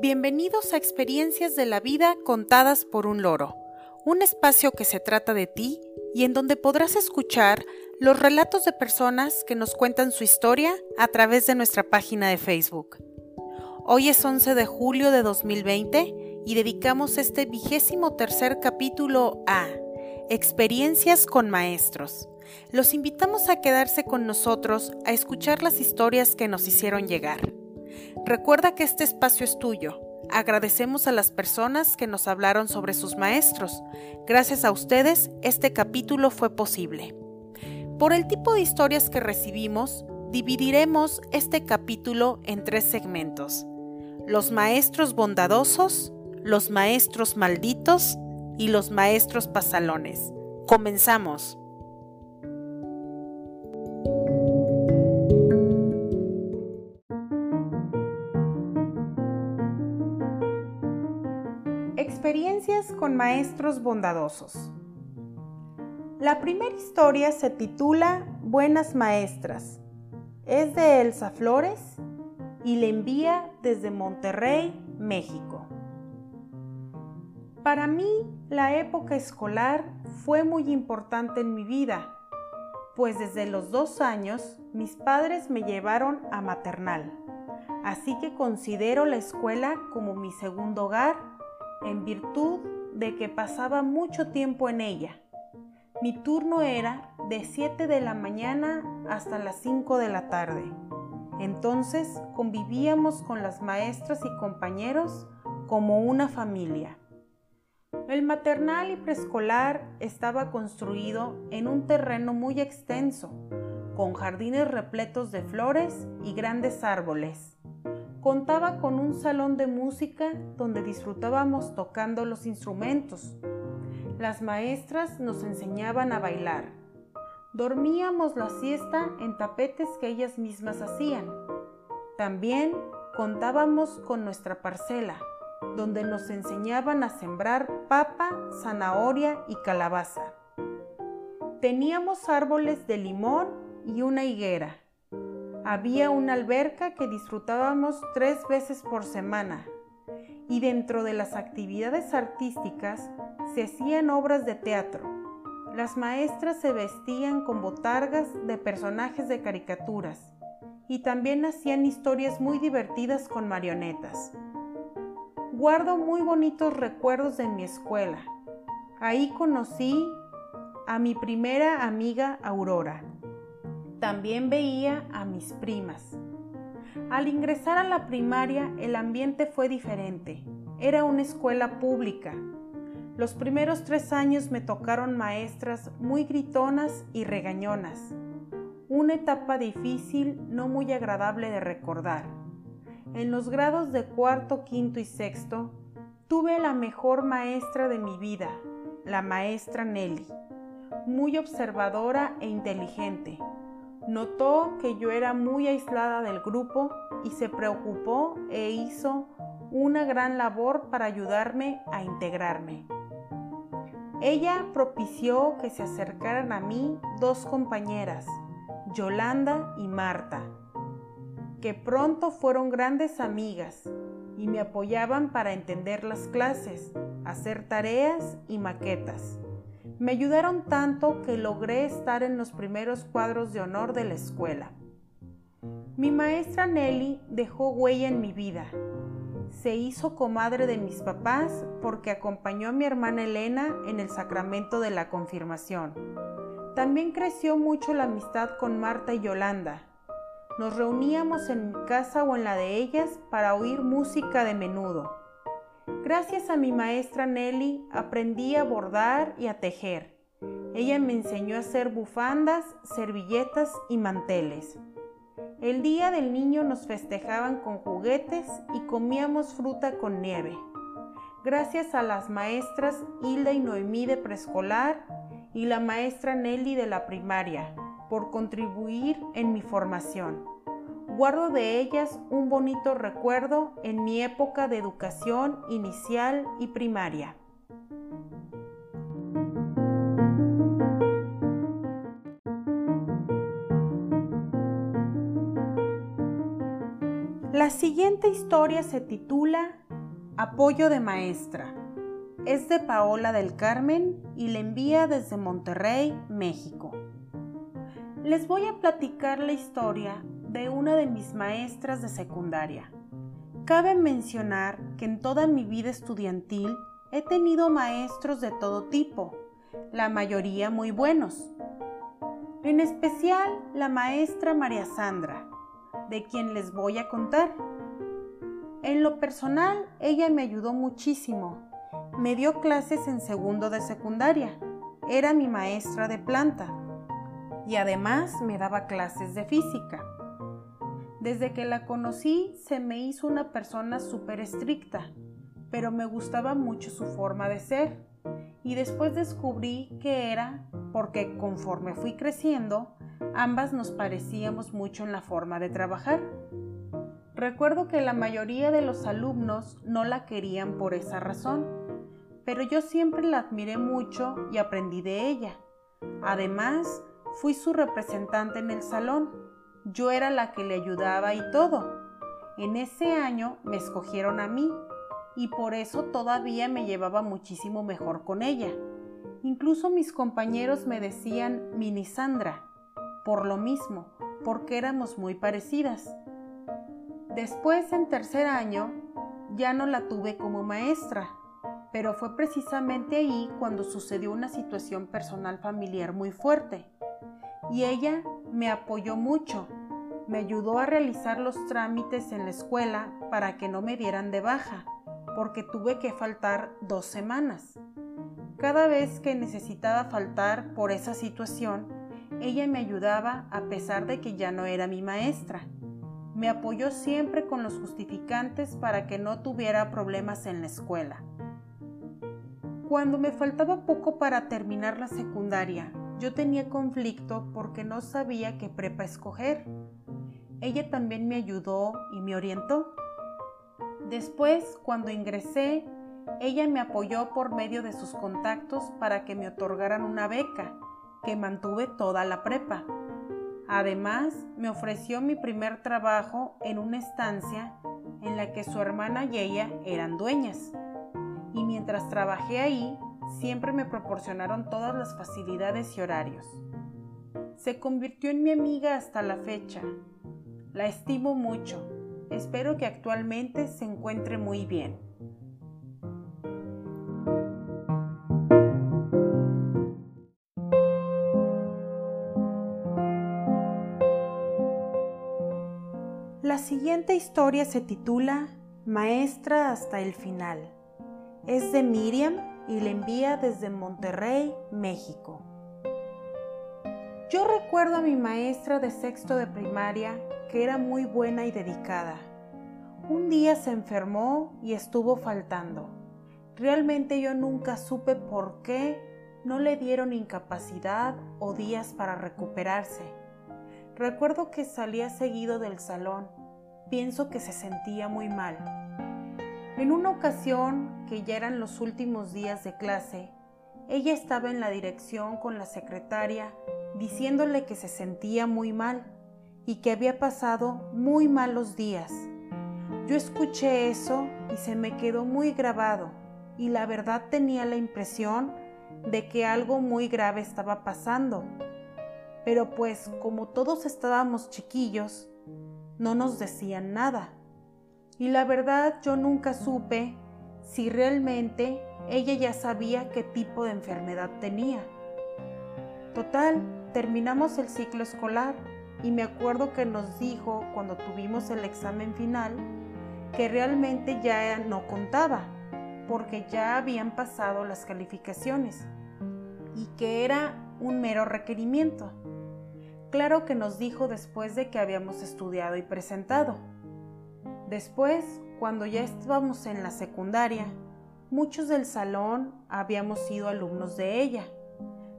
Bienvenidos a Experiencias de la Vida contadas por un loro, un espacio que se trata de ti y en donde podrás escuchar los relatos de personas que nos cuentan su historia a través de nuestra página de Facebook. Hoy es 11 de julio de 2020 y dedicamos este vigésimo tercer capítulo a Experiencias con Maestros. Los invitamos a quedarse con nosotros a escuchar las historias que nos hicieron llegar. Recuerda que este espacio es tuyo. Agradecemos a las personas que nos hablaron sobre sus maestros. Gracias a ustedes, este capítulo fue posible. Por el tipo de historias que recibimos, dividiremos este capítulo en tres segmentos. Los maestros bondadosos, los maestros malditos y los maestros pasalones. Comenzamos. Con maestros bondadosos. La primera historia se titula Buenas Maestras. Es de Elsa Flores y le envía desde Monterrey, México. Para mí, la época escolar fue muy importante en mi vida, pues desde los dos años mis padres me llevaron a maternal, así que considero la escuela como mi segundo hogar en virtud de que pasaba mucho tiempo en ella. Mi turno era de 7 de la mañana hasta las 5 de la tarde. Entonces convivíamos con las maestras y compañeros como una familia. El maternal y preescolar estaba construido en un terreno muy extenso, con jardines repletos de flores y grandes árboles. Contaba con un salón de música donde disfrutábamos tocando los instrumentos. Las maestras nos enseñaban a bailar. Dormíamos la siesta en tapetes que ellas mismas hacían. También contábamos con nuestra parcela, donde nos enseñaban a sembrar papa, zanahoria y calabaza. Teníamos árboles de limón y una higuera había una alberca que disfrutábamos tres veces por semana y dentro de las actividades artísticas se hacían obras de teatro. Las maestras se vestían con botargas de personajes de caricaturas y también hacían historias muy divertidas con marionetas. Guardo muy bonitos recuerdos de mi escuela. Ahí conocí a mi primera amiga Aurora. También veía a mis primas. Al ingresar a la primaria el ambiente fue diferente. Era una escuela pública. Los primeros tres años me tocaron maestras muy gritonas y regañonas. Una etapa difícil, no muy agradable de recordar. En los grados de cuarto, quinto y sexto, tuve la mejor maestra de mi vida, la maestra Nelly, muy observadora e inteligente Notó que yo era muy aislada del grupo y se preocupó e hizo una gran labor para ayudarme a integrarme. Ella propició que se acercaran a mí dos compañeras, Yolanda y Marta, que pronto fueron grandes amigas y me apoyaban para entender las clases, hacer tareas y maquetas. Me ayudaron tanto que logré estar en los primeros cuadros de honor de la escuela. Mi maestra Nelly dejó huella en mi vida. Se hizo comadre de mis papás porque acompañó a mi hermana Elena en el sacramento de la confirmación. También creció mucho la amistad con Marta y Yolanda. Nos reuníamos en mi casa o en la de ellas para oír música de menudo. Gracias a mi maestra Nelly aprendí a bordar y a tejer. Ella me enseñó a hacer bufandas, servilletas y manteles. El día del niño nos festejaban con juguetes y comíamos fruta con nieve. Gracias a las maestras Hilda y Noemí de preescolar y la maestra Nelly de la primaria por contribuir en mi formación. Guardo de ellas un bonito recuerdo en mi época de educación inicial y primaria. La siguiente historia se titula Apoyo de maestra. Es de Paola del Carmen y le envía desde Monterrey, México. Les voy a platicar la historia de una de mis maestras de secundaria. Cabe mencionar que en toda mi vida estudiantil he tenido maestros de todo tipo, la mayoría muy buenos. En especial la maestra María Sandra, de quien les voy a contar. En lo personal, ella me ayudó muchísimo. Me dio clases en segundo de secundaria. Era mi maestra de planta. Y además me daba clases de física. Desde que la conocí se me hizo una persona súper estricta, pero me gustaba mucho su forma de ser. Y después descubrí que era porque conforme fui creciendo, ambas nos parecíamos mucho en la forma de trabajar. Recuerdo que la mayoría de los alumnos no la querían por esa razón, pero yo siempre la admiré mucho y aprendí de ella. Además, fui su representante en el salón. Yo era la que le ayudaba y todo. En ese año me escogieron a mí y por eso todavía me llevaba muchísimo mejor con ella. Incluso mis compañeros me decían Mini Sandra, por lo mismo, porque éramos muy parecidas. Después, en tercer año, ya no la tuve como maestra, pero fue precisamente ahí cuando sucedió una situación personal familiar muy fuerte. Y ella me apoyó mucho, me ayudó a realizar los trámites en la escuela para que no me dieran de baja, porque tuve que faltar dos semanas. Cada vez que necesitaba faltar por esa situación, ella me ayudaba a pesar de que ya no era mi maestra me apoyó siempre con los justificantes para que no tuviera problemas en la escuela. Cuando me faltaba poco para terminar la secundaria, yo tenía conflicto porque no sabía qué prepa escoger. Ella también me ayudó y me orientó. Después, cuando ingresé, ella me apoyó por medio de sus contactos para que me otorgaran una beca, que mantuve toda la prepa. Además, me ofreció mi primer trabajo en una estancia en la que su hermana y ella eran dueñas. Y mientras trabajé ahí, siempre me proporcionaron todas las facilidades y horarios. Se convirtió en mi amiga hasta la fecha. La estimo mucho. Espero que actualmente se encuentre muy bien. La siguiente historia se titula Maestra hasta el final. Es de Miriam y la envía desde Monterrey, México. Yo recuerdo a mi maestra de sexto de primaria que era muy buena y dedicada. Un día se enfermó y estuvo faltando. Realmente yo nunca supe por qué no le dieron incapacidad o días para recuperarse. Recuerdo que salía seguido del salón pienso que se sentía muy mal. En una ocasión, que ya eran los últimos días de clase, ella estaba en la dirección con la secretaria diciéndole que se sentía muy mal y que había pasado muy malos días. Yo escuché eso y se me quedó muy grabado y la verdad tenía la impresión de que algo muy grave estaba pasando. Pero pues como todos estábamos chiquillos, no nos decían nada. Y la verdad yo nunca supe si realmente ella ya sabía qué tipo de enfermedad tenía. Total, terminamos el ciclo escolar y me acuerdo que nos dijo cuando tuvimos el examen final que realmente ya no contaba porque ya habían pasado las calificaciones y que era un mero requerimiento. Claro que nos dijo después de que habíamos estudiado y presentado. Después, cuando ya estábamos en la secundaria, muchos del salón habíamos sido alumnos de ella.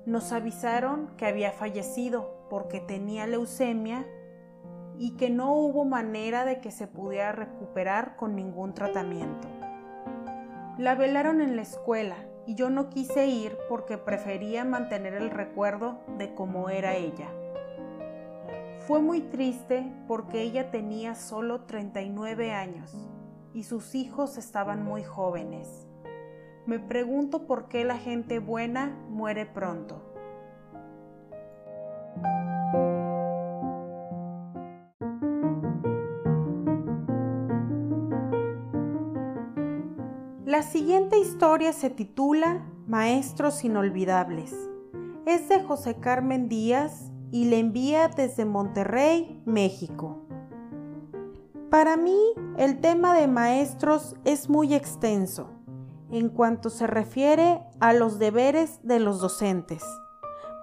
Nos avisaron que había fallecido porque tenía leucemia y que no hubo manera de que se pudiera recuperar con ningún tratamiento. La velaron en la escuela y yo no quise ir porque prefería mantener el recuerdo de cómo era ella. Fue muy triste porque ella tenía solo 39 años. y sus hijos estaban muy jóvenes. Me pregunto por qué la gente buena muere pronto. La siguiente historia se titula Maestros Inolvidables. Es de José Carmen Díaz y le envía desde Monterrey, México. Para mí, el tema de maestros es muy extenso en cuanto se refiere a los deberes de los docentes.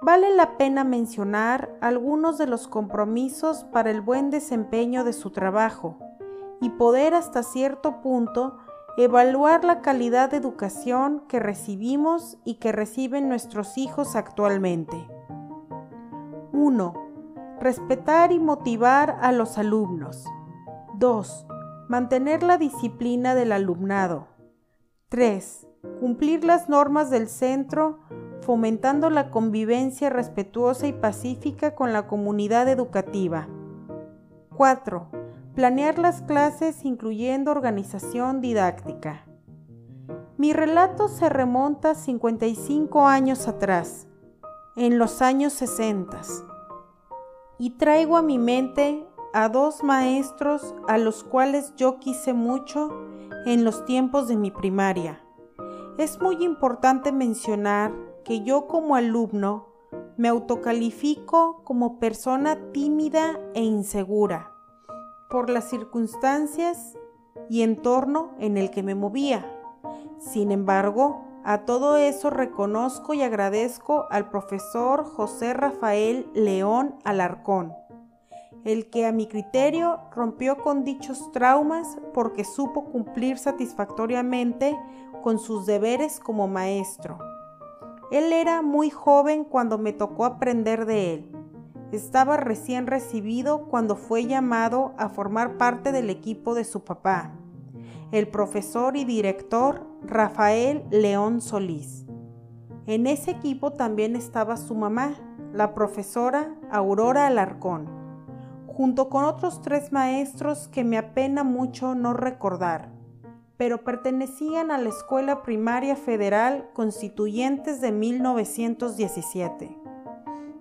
Vale la pena mencionar algunos de los compromisos para el buen desempeño de su trabajo y poder hasta cierto punto evaluar la calidad de educación que recibimos y que reciben nuestros hijos actualmente. 1. Respetar y motivar a los alumnos. 2. Mantener la disciplina del alumnado. 3. Cumplir las normas del centro fomentando la convivencia respetuosa y pacífica con la comunidad educativa. 4 Planear las clases incluyendo organización didáctica. Mi relato se remonta 55 años atrás, en los años 60, y traigo a mi mente a dos maestros a los cuales yo quise mucho en los tiempos de mi primaria. Es muy importante mencionar que yo como alumno me autocalifico como persona tímida e insegura por las circunstancias y entorno en el que me movía. Sin embargo, a todo eso reconozco y agradezco al profesor José Rafael León Alarcón, el que a mi criterio rompió con dichos traumas porque supo cumplir satisfactoriamente con sus deberes como maestro. Él era muy joven cuando me tocó aprender de él estaba recién recibido cuando fue llamado a formar parte del equipo de su papá, el profesor y director Rafael León Solís. En ese equipo también estaba su mamá, la profesora Aurora Alarcón, junto con otros tres maestros que me apena mucho no recordar, pero pertenecían a la Escuela Primaria Federal Constituyentes de 1917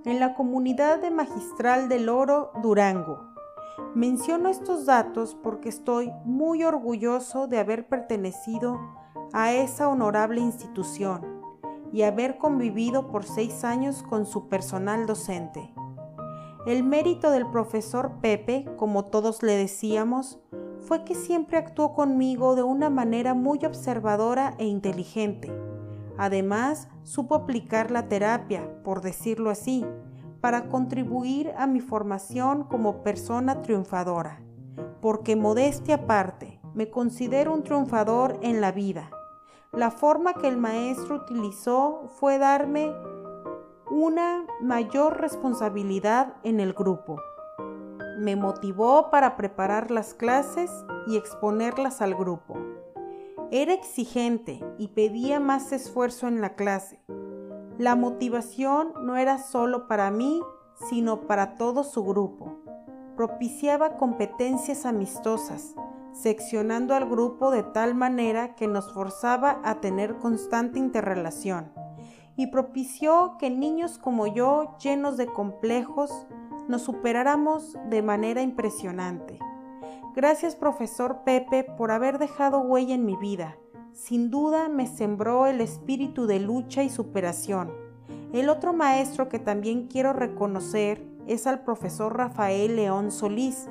en la comunidad de Magistral del Oro, Durango. Menciono estos datos porque estoy muy orgulloso de haber pertenecido a esa honorable institución y haber convivido por seis años con su personal docente. El mérito del profesor Pepe, como todos le decíamos, fue que siempre actuó conmigo de una manera muy observadora e inteligente Además, supo aplicar la terapia, por decirlo así, para contribuir a mi formación como persona triunfadora, porque modestia aparte, me considero un triunfador en la vida. La forma que el maestro utilizó fue darme una mayor responsabilidad en el grupo. Me motivó para preparar las clases y exponerlas al grupo. Era exigente y pedía más esfuerzo en la clase. La motivación no era solo para mí, sino para todo su grupo. Propiciaba competencias amistosas, seccionando al grupo de tal manera que nos forzaba a tener constante interrelación, y propició que niños como yo, llenos de complejos, nos superáramos de manera impresionante. Gracias profesor Pepe por haber dejado huella en mi vida. Sin duda me sembró el espíritu de lucha y superación. El otro maestro que también quiero reconocer es al profesor Rafael León Solís,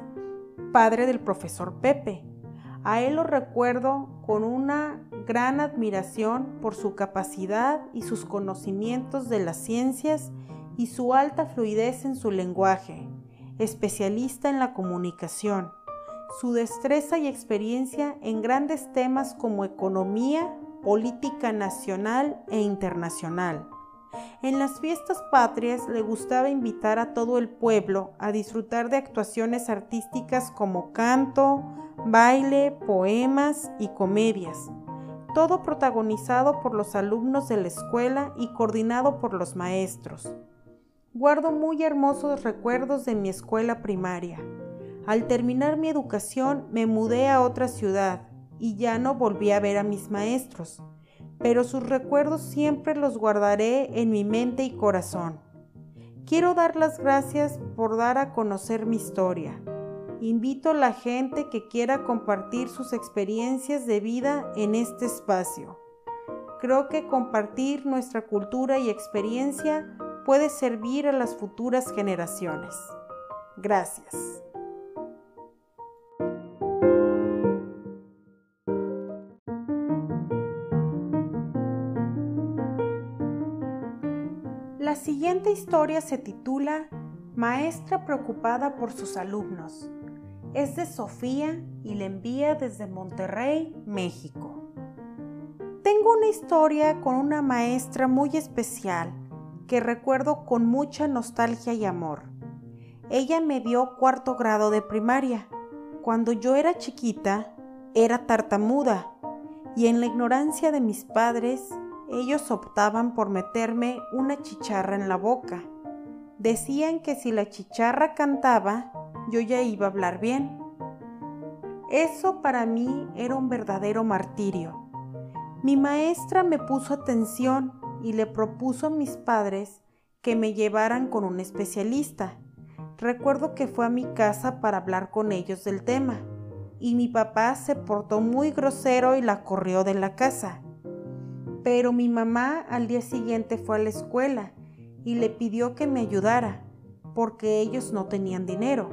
padre del profesor Pepe. A él lo recuerdo con una gran admiración por su capacidad y sus conocimientos de las ciencias y su alta fluidez en su lenguaje, especialista en la comunicación su destreza y experiencia en grandes temas como economía, política nacional e internacional. En las fiestas patrias le gustaba invitar a todo el pueblo a disfrutar de actuaciones artísticas como canto, baile, poemas y comedias, todo protagonizado por los alumnos de la escuela y coordinado por los maestros. Guardo muy hermosos recuerdos de mi escuela primaria. Al terminar mi educación me mudé a otra ciudad y ya no volví a ver a mis maestros, pero sus recuerdos siempre los guardaré en mi mente y corazón. Quiero dar las gracias por dar a conocer mi historia. Invito a la gente que quiera compartir sus experiencias de vida en este espacio. Creo que compartir nuestra cultura y experiencia puede servir a las futuras generaciones. Gracias. Siguiente historia se titula Maestra preocupada por sus alumnos. Es de Sofía y la envía desde Monterrey, México. Tengo una historia con una maestra muy especial que recuerdo con mucha nostalgia y amor. Ella me dio cuarto grado de primaria. Cuando yo era chiquita, era tartamuda y en la ignorancia de mis padres ellos optaban por meterme una chicharra en la boca. Decían que si la chicharra cantaba, yo ya iba a hablar bien. Eso para mí era un verdadero martirio. Mi maestra me puso atención y le propuso a mis padres que me llevaran con un especialista. Recuerdo que fue a mi casa para hablar con ellos del tema, y mi papá se portó muy grosero y la corrió de la casa. Pero mi mamá al día siguiente fue a la escuela y le pidió que me ayudara, porque ellos no tenían dinero.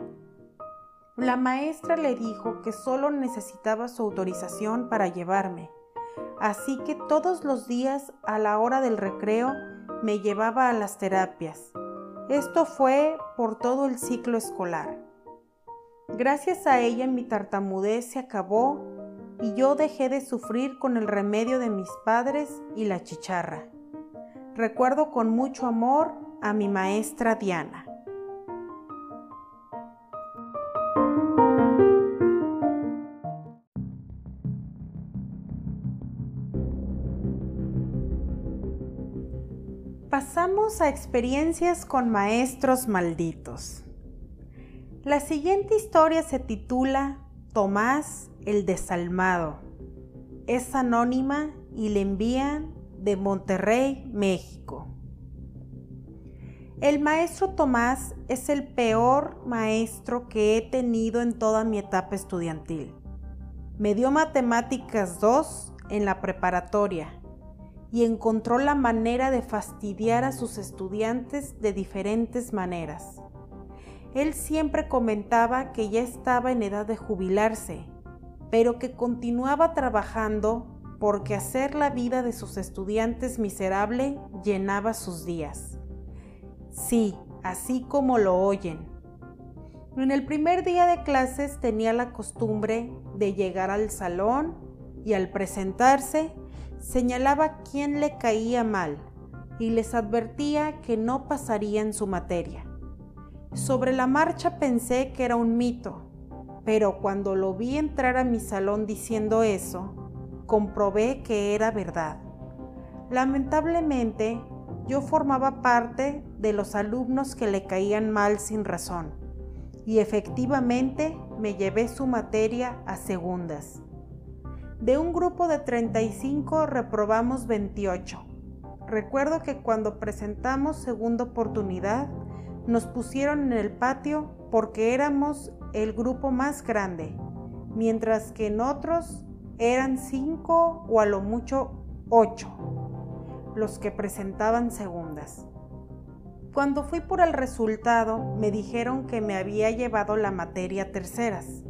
La maestra le dijo que solo necesitaba su autorización para llevarme, así que todos los días a la hora del recreo me llevaba a las terapias. Esto fue por todo el ciclo escolar. Gracias a ella mi tartamudez se acabó y yo dejé de sufrir con el remedio de mis padres y la chicharra. Recuerdo con mucho amor a mi maestra Diana. Pasamos a experiencias con maestros malditos. La siguiente historia se titula Tomás el Desalmado. Es anónima y le envían de Monterrey, México. El maestro Tomás es el peor maestro que he tenido en toda mi etapa estudiantil. Me dio matemáticas 2 en la preparatoria y encontró la manera de fastidiar a sus estudiantes de diferentes maneras. Él siempre comentaba que ya estaba en edad de jubilarse pero que continuaba trabajando porque hacer la vida de sus estudiantes miserable llenaba sus días. Sí, así como lo oyen. En el primer día de clases tenía la costumbre de llegar al salón y al presentarse señalaba quién le caía mal y les advertía que no pasarían su materia. Sobre la marcha pensé que era un mito, pero cuando lo vi entrar a mi salón diciendo eso, comprobé que era verdad. Lamentablemente, yo formaba parte de los alumnos que le caían mal sin razón, y efectivamente me llevé su materia a segundas. De un grupo de 35 reprobamos 28. Recuerdo que cuando presentamos segunda oportunidad, nos pusieron en el patio porque éramos el grupo más grande, mientras que en otros eran cinco o a lo mucho ocho los que presentaban segundas. Cuando fui por el resultado, me dijeron que me había llevado la materia terceras.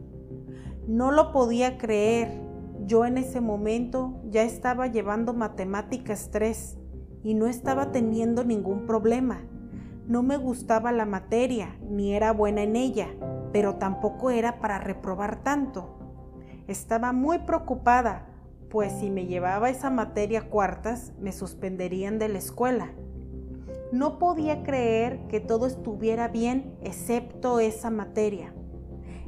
No lo podía creer. Yo en ese momento ya estaba llevando matemáticas 3 y no estaba teniendo ningún problema. No me gustaba la materia, ni era buena en ella, pero tampoco era para reprobar tanto. Estaba muy preocupada, pues si me llevaba esa materia cuartas, me suspenderían de la escuela. No podía creer que todo estuviera bien excepto esa materia.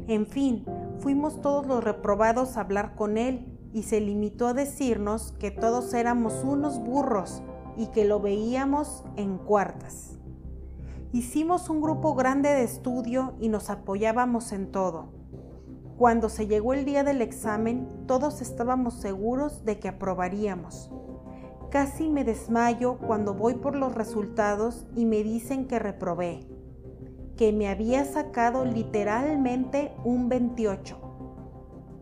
En fin, fuimos todos los reprobados a hablar con él y se limitó a decirnos que todos éramos unos burros y que lo veíamos en cuartas. Hicimos un grupo grande de estudio y nos apoyábamos en todo. Cuando se llegó el día del examen, todos estábamos seguros de que aprobaríamos. Casi me desmayo cuando voy por los resultados y me dicen que reprobé, que me había sacado literalmente un 28.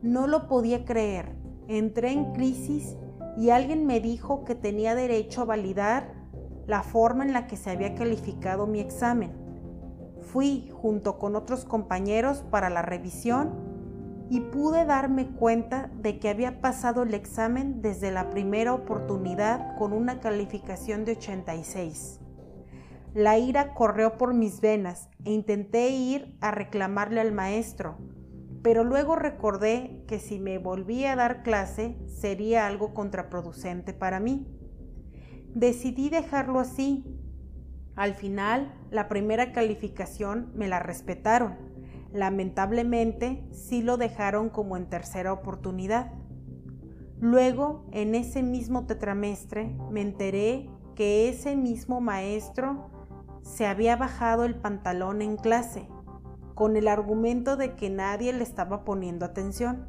No lo podía creer. Entré en crisis y alguien me dijo que tenía derecho a validar la forma en la que se había calificado mi examen. Fui junto con otros compañeros para la revisión y pude darme cuenta de que había pasado el examen desde la primera oportunidad con una calificación de 86. La ira corrió por mis venas e intenté ir a reclamarle al maestro, pero luego recordé que si me volvía a dar clase sería algo contraproducente para mí. Decidí dejarlo así. Al final, la primera calificación me la respetaron Lamentablemente, sí lo dejaron como en tercera oportunidad. Luego, en ese mismo tetramestre, me enteré que ese mismo maestro se había bajado el pantalón en clase, con el argumento de que nadie le estaba poniendo atención.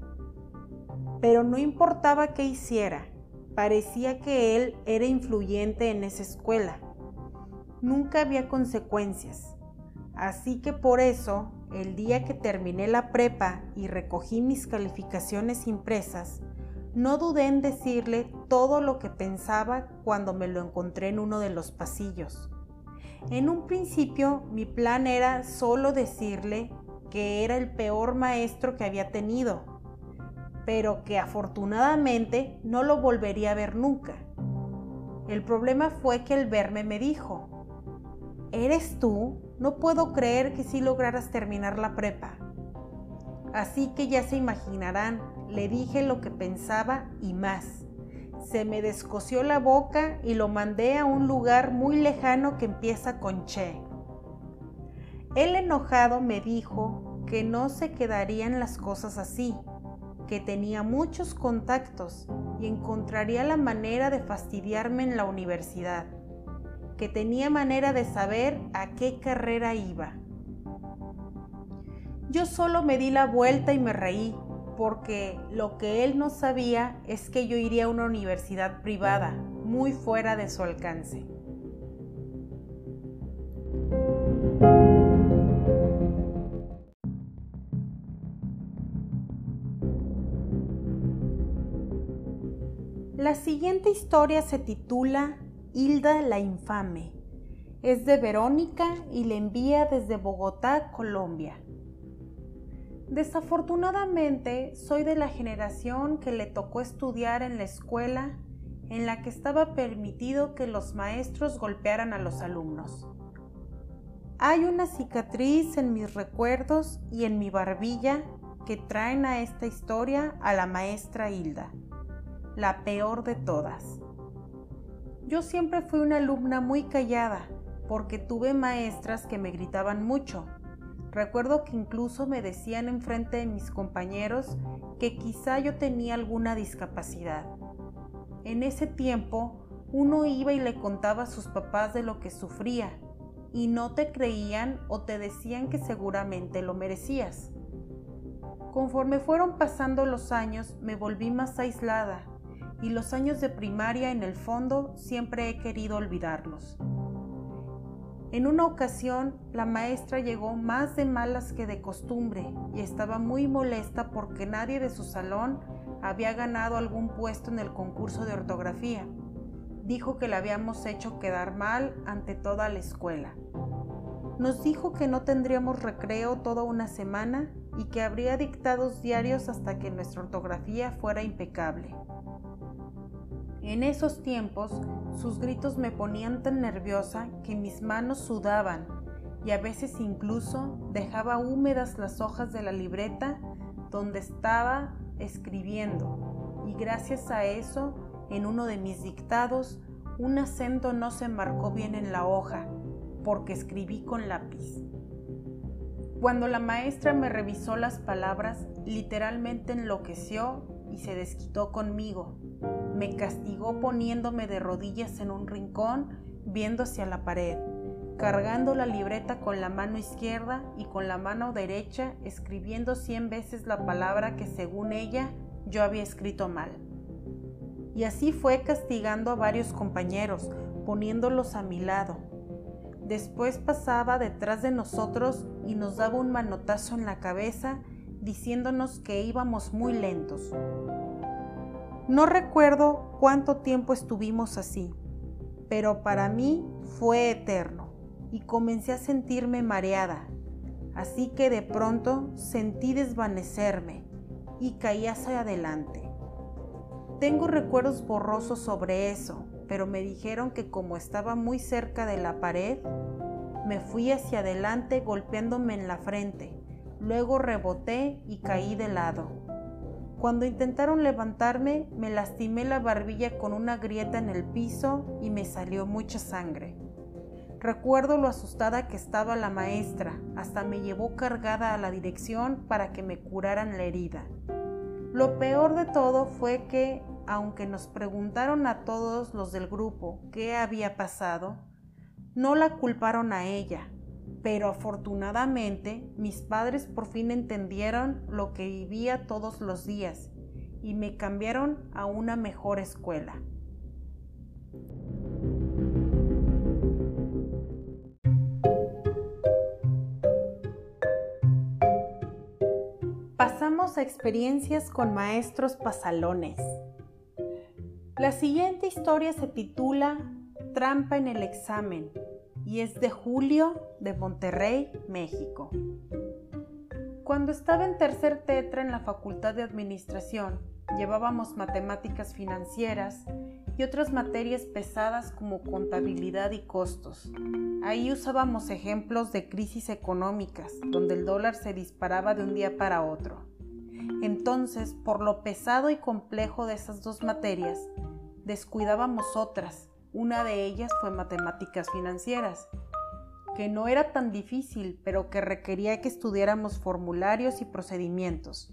Pero no importaba qué hiciera, parecía que él era influyente en esa escuela. Nunca había consecuencias. Así que por eso el día que terminé la prepa y recogí mis calificaciones impresas, no dudé en decirle todo lo que pensaba cuando me lo encontré en uno de los pasillos. En un principio mi plan era solo decirle que era el peor maestro que había tenido, pero que afortunadamente no lo volvería a ver nunca. El problema fue que el verme me dijo, ¿Eres tú? No puedo creer que sí lograras terminar la prepa. Así que ya se imaginarán, le dije lo que pensaba y más. Se me descosió la boca y lo mandé a un lugar muy lejano que empieza con Che. El enojado me dijo que no se quedarían las cosas así, que tenía muchos contactos y encontraría la manera de fastidiarme en la universidad que tenía manera de saber a qué carrera iba. Yo solo me di la vuelta y me reí, porque lo que él no sabía es que yo iría a una universidad privada, muy fuera de su alcance. La siguiente historia se titula Hilda la Infame. Es de Verónica y le envía desde Bogotá, Colombia. Desafortunadamente, soy de la generación que le tocó estudiar en la escuela en la que estaba permitido que los maestros golpearan a los alumnos. Hay una cicatriz en mis recuerdos y en mi barbilla que traen a esta historia a la maestra Hilda, la peor de todas. Yo siempre fui una alumna muy callada porque tuve maestras que me gritaban mucho. Recuerdo que incluso me decían enfrente de mis compañeros que quizá yo tenía alguna discapacidad. En ese tiempo uno iba y le contaba a sus papás de lo que sufría y no te creían o te decían que seguramente lo merecías. Conforme fueron pasando los años me volví más aislada y los años de primaria en el fondo siempre he querido olvidarlos. En una ocasión, la maestra llegó más de malas que de costumbre y estaba muy molesta porque nadie de su salón había ganado algún puesto en el concurso de ortografía. Dijo que la habíamos hecho quedar mal ante toda la escuela. Nos dijo que no tendríamos recreo toda una semana y que habría dictados diarios hasta que nuestra ortografía fuera impecable. En esos tiempos, sus gritos me ponían tan nerviosa que mis manos sudaban y a veces incluso dejaba húmedas las hojas de la libreta donde estaba escribiendo. Y gracias a eso, en uno de mis dictados, un acento no se marcó bien en la hoja, porque escribí con lápiz. Cuando la maestra me revisó las palabras, literalmente enloqueció y se desquitó conmigo. Me castigó poniéndome de rodillas en un rincón, viendo hacia la pared. cargando la libreta con la mano izquierda y con la mano derecha escribiendo cien veces la palabra que según ella yo había escrito mal. Y así fue castigando a varios compañeros, poniéndolos a mi lado. Después pasaba detrás de nosotros y nos daba un manotazo en la cabeza diciéndonos que íbamos muy lentos. No recuerdo cuánto tiempo estuvimos así, pero para mí fue eterno y comencé a sentirme mareada, así que de pronto sentí desvanecerme y caí hacia adelante. Tengo recuerdos borrosos sobre eso, pero me dijeron que como estaba muy cerca de la pared, me fui hacia adelante golpeándome en la frente, luego reboté y caí de lado. Cuando intentaron levantarme, me lastimé la barbilla con una grieta en el piso y me salió mucha sangre. Recuerdo lo asustada que estaba la maestra, hasta me llevó cargada a la dirección para que me curaran la herida. Lo peor de todo fue que, aunque nos preguntaron a todos los del grupo qué había pasado, no la culparon a ella, pero afortunadamente mis padres por fin entendieron lo que vivía todos los días y me cambiaron a una mejor escuela. Pasamos a experiencias con maestros pasalones. La siguiente historia se titula Trampa en el examen y es de Julio de Monterrey, México. Cuando estaba en tercer tetra en la Facultad de Administración, llevábamos matemáticas financieras y otras materias pesadas como contabilidad y costos. Ahí usábamos ejemplos de crisis económicas, donde el dólar se disparaba de un día para otro. Entonces, por lo pesado y complejo de esas dos materias, descuidábamos otras, una de ellas fue matemáticas financieras, que no era tan difícil, pero que requería que estudiáramos formularios y procedimientos.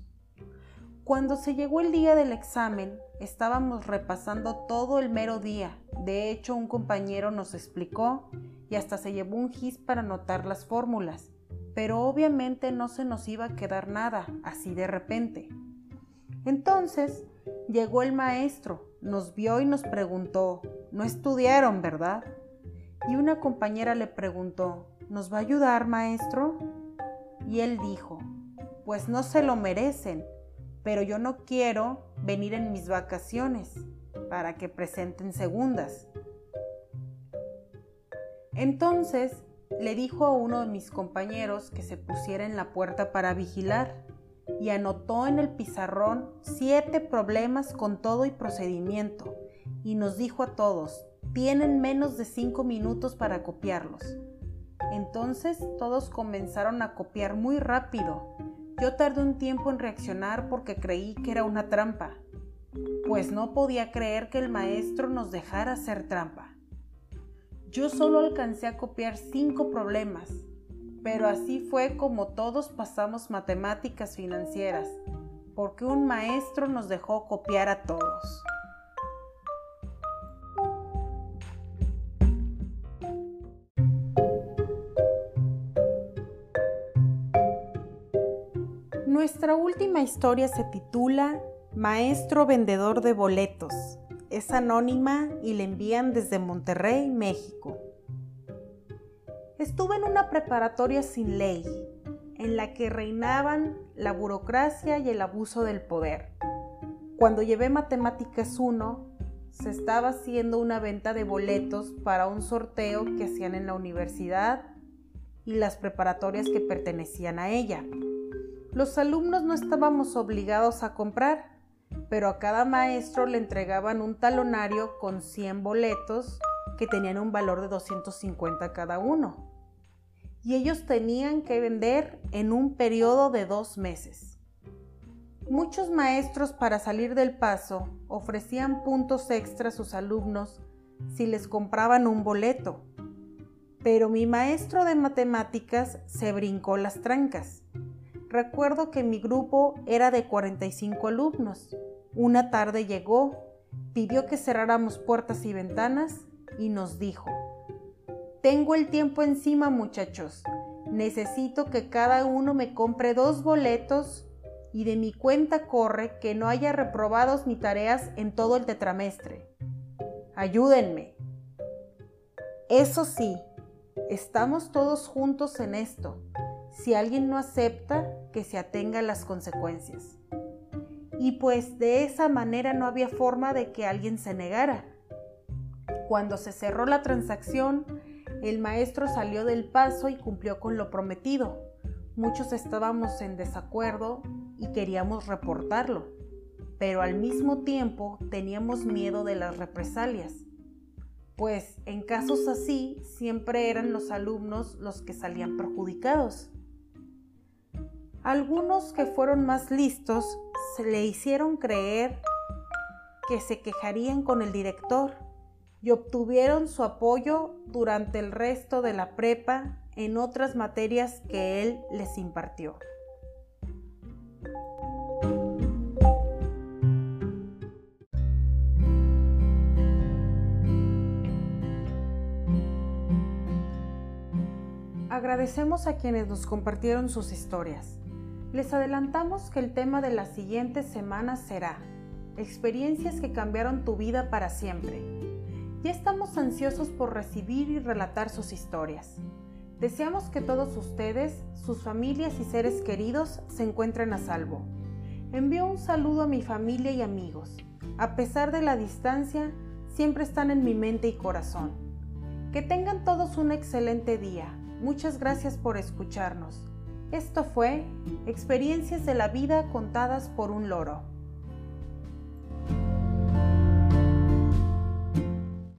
Cuando se llegó el día del examen, estábamos repasando todo el mero día. De hecho, un compañero nos explicó y hasta se llevó un gis para anotar las fórmulas, pero obviamente no se nos iba a quedar nada así de repente. Entonces llegó el maestro, nos vio y nos preguntó, no estudiaron, ¿verdad? Y una compañera le preguntó, ¿nos va a ayudar, maestro? Y él dijo, pues no se lo merecen, pero yo no quiero venir en mis vacaciones para que presenten segundas. Entonces le dijo a uno de mis compañeros que se pusiera en la puerta para vigilar y anotó en el pizarrón siete problemas con todo y procedimiento y nos dijo a todos, tienen menos de cinco minutos para copiarlos. Entonces todos comenzaron a copiar muy rápido. Yo tardé un tiempo en reaccionar porque creí que era una trampa, pues no podía creer que el maestro nos dejara hacer trampa. Yo solo alcancé a copiar cinco problemas, pero así fue como todos pasamos matemáticas financieras, porque un maestro nos dejó copiar a todos. Última historia se titula Maestro Vendedor de Boletos. Es anónima y la envían desde Monterrey, México. Estuve en una preparatoria sin ley, en la que reinaban la burocracia y el abuso del poder. Cuando llevé Matemáticas 1, se estaba haciendo una venta de boletos para un sorteo que hacían en la universidad y las preparatorias que pertenecían a ella. Los alumnos no estábamos obligados a comprar, pero a cada maestro le entregaban un talonario con 100 boletos que tenían un valor de 250 cada uno. Y ellos tenían que vender en un periodo de dos meses. Muchos maestros para salir del paso ofrecían puntos extra a sus alumnos si les compraban un boleto. Pero mi maestro de matemáticas se brincó las trancas Recuerdo que mi grupo era de 45 alumnos. Una tarde llegó, pidió que cerráramos puertas y ventanas y nos dijo, Tengo el tiempo encima, muchachos. Necesito que cada uno me compre dos boletos y de mi cuenta corre que no haya reprobados ni tareas en todo el tetramestre. Ayúdenme. Eso sí, estamos todos juntos en esto. Si alguien no acepta, que se atenga a las consecuencias. Y pues de esa manera no había forma de que alguien se negara. Cuando se cerró la transacción, el maestro salió del paso y cumplió con lo prometido. Muchos estábamos en desacuerdo y queríamos reportarlo, pero al mismo tiempo teníamos miedo de las represalias, pues en casos así siempre eran los alumnos los que salían perjudicados. Algunos que fueron más listos se le hicieron creer que se quejarían con el director y obtuvieron su apoyo durante el resto de la prepa en otras materias que él les impartió. Agradecemos a quienes nos compartieron sus historias. Les adelantamos que el tema de las siguientes semanas será Experiencias que cambiaron tu vida para siempre. Ya estamos ansiosos por recibir y relatar sus historias. Deseamos que todos ustedes, sus familias y seres queridos se encuentren a salvo. Envío un saludo a mi familia y amigos. A pesar de la distancia, siempre están en mi mente y corazón. Que tengan todos un excelente día. Muchas gracias por escucharnos. Esto fue Experiencias de la vida contadas por un loro.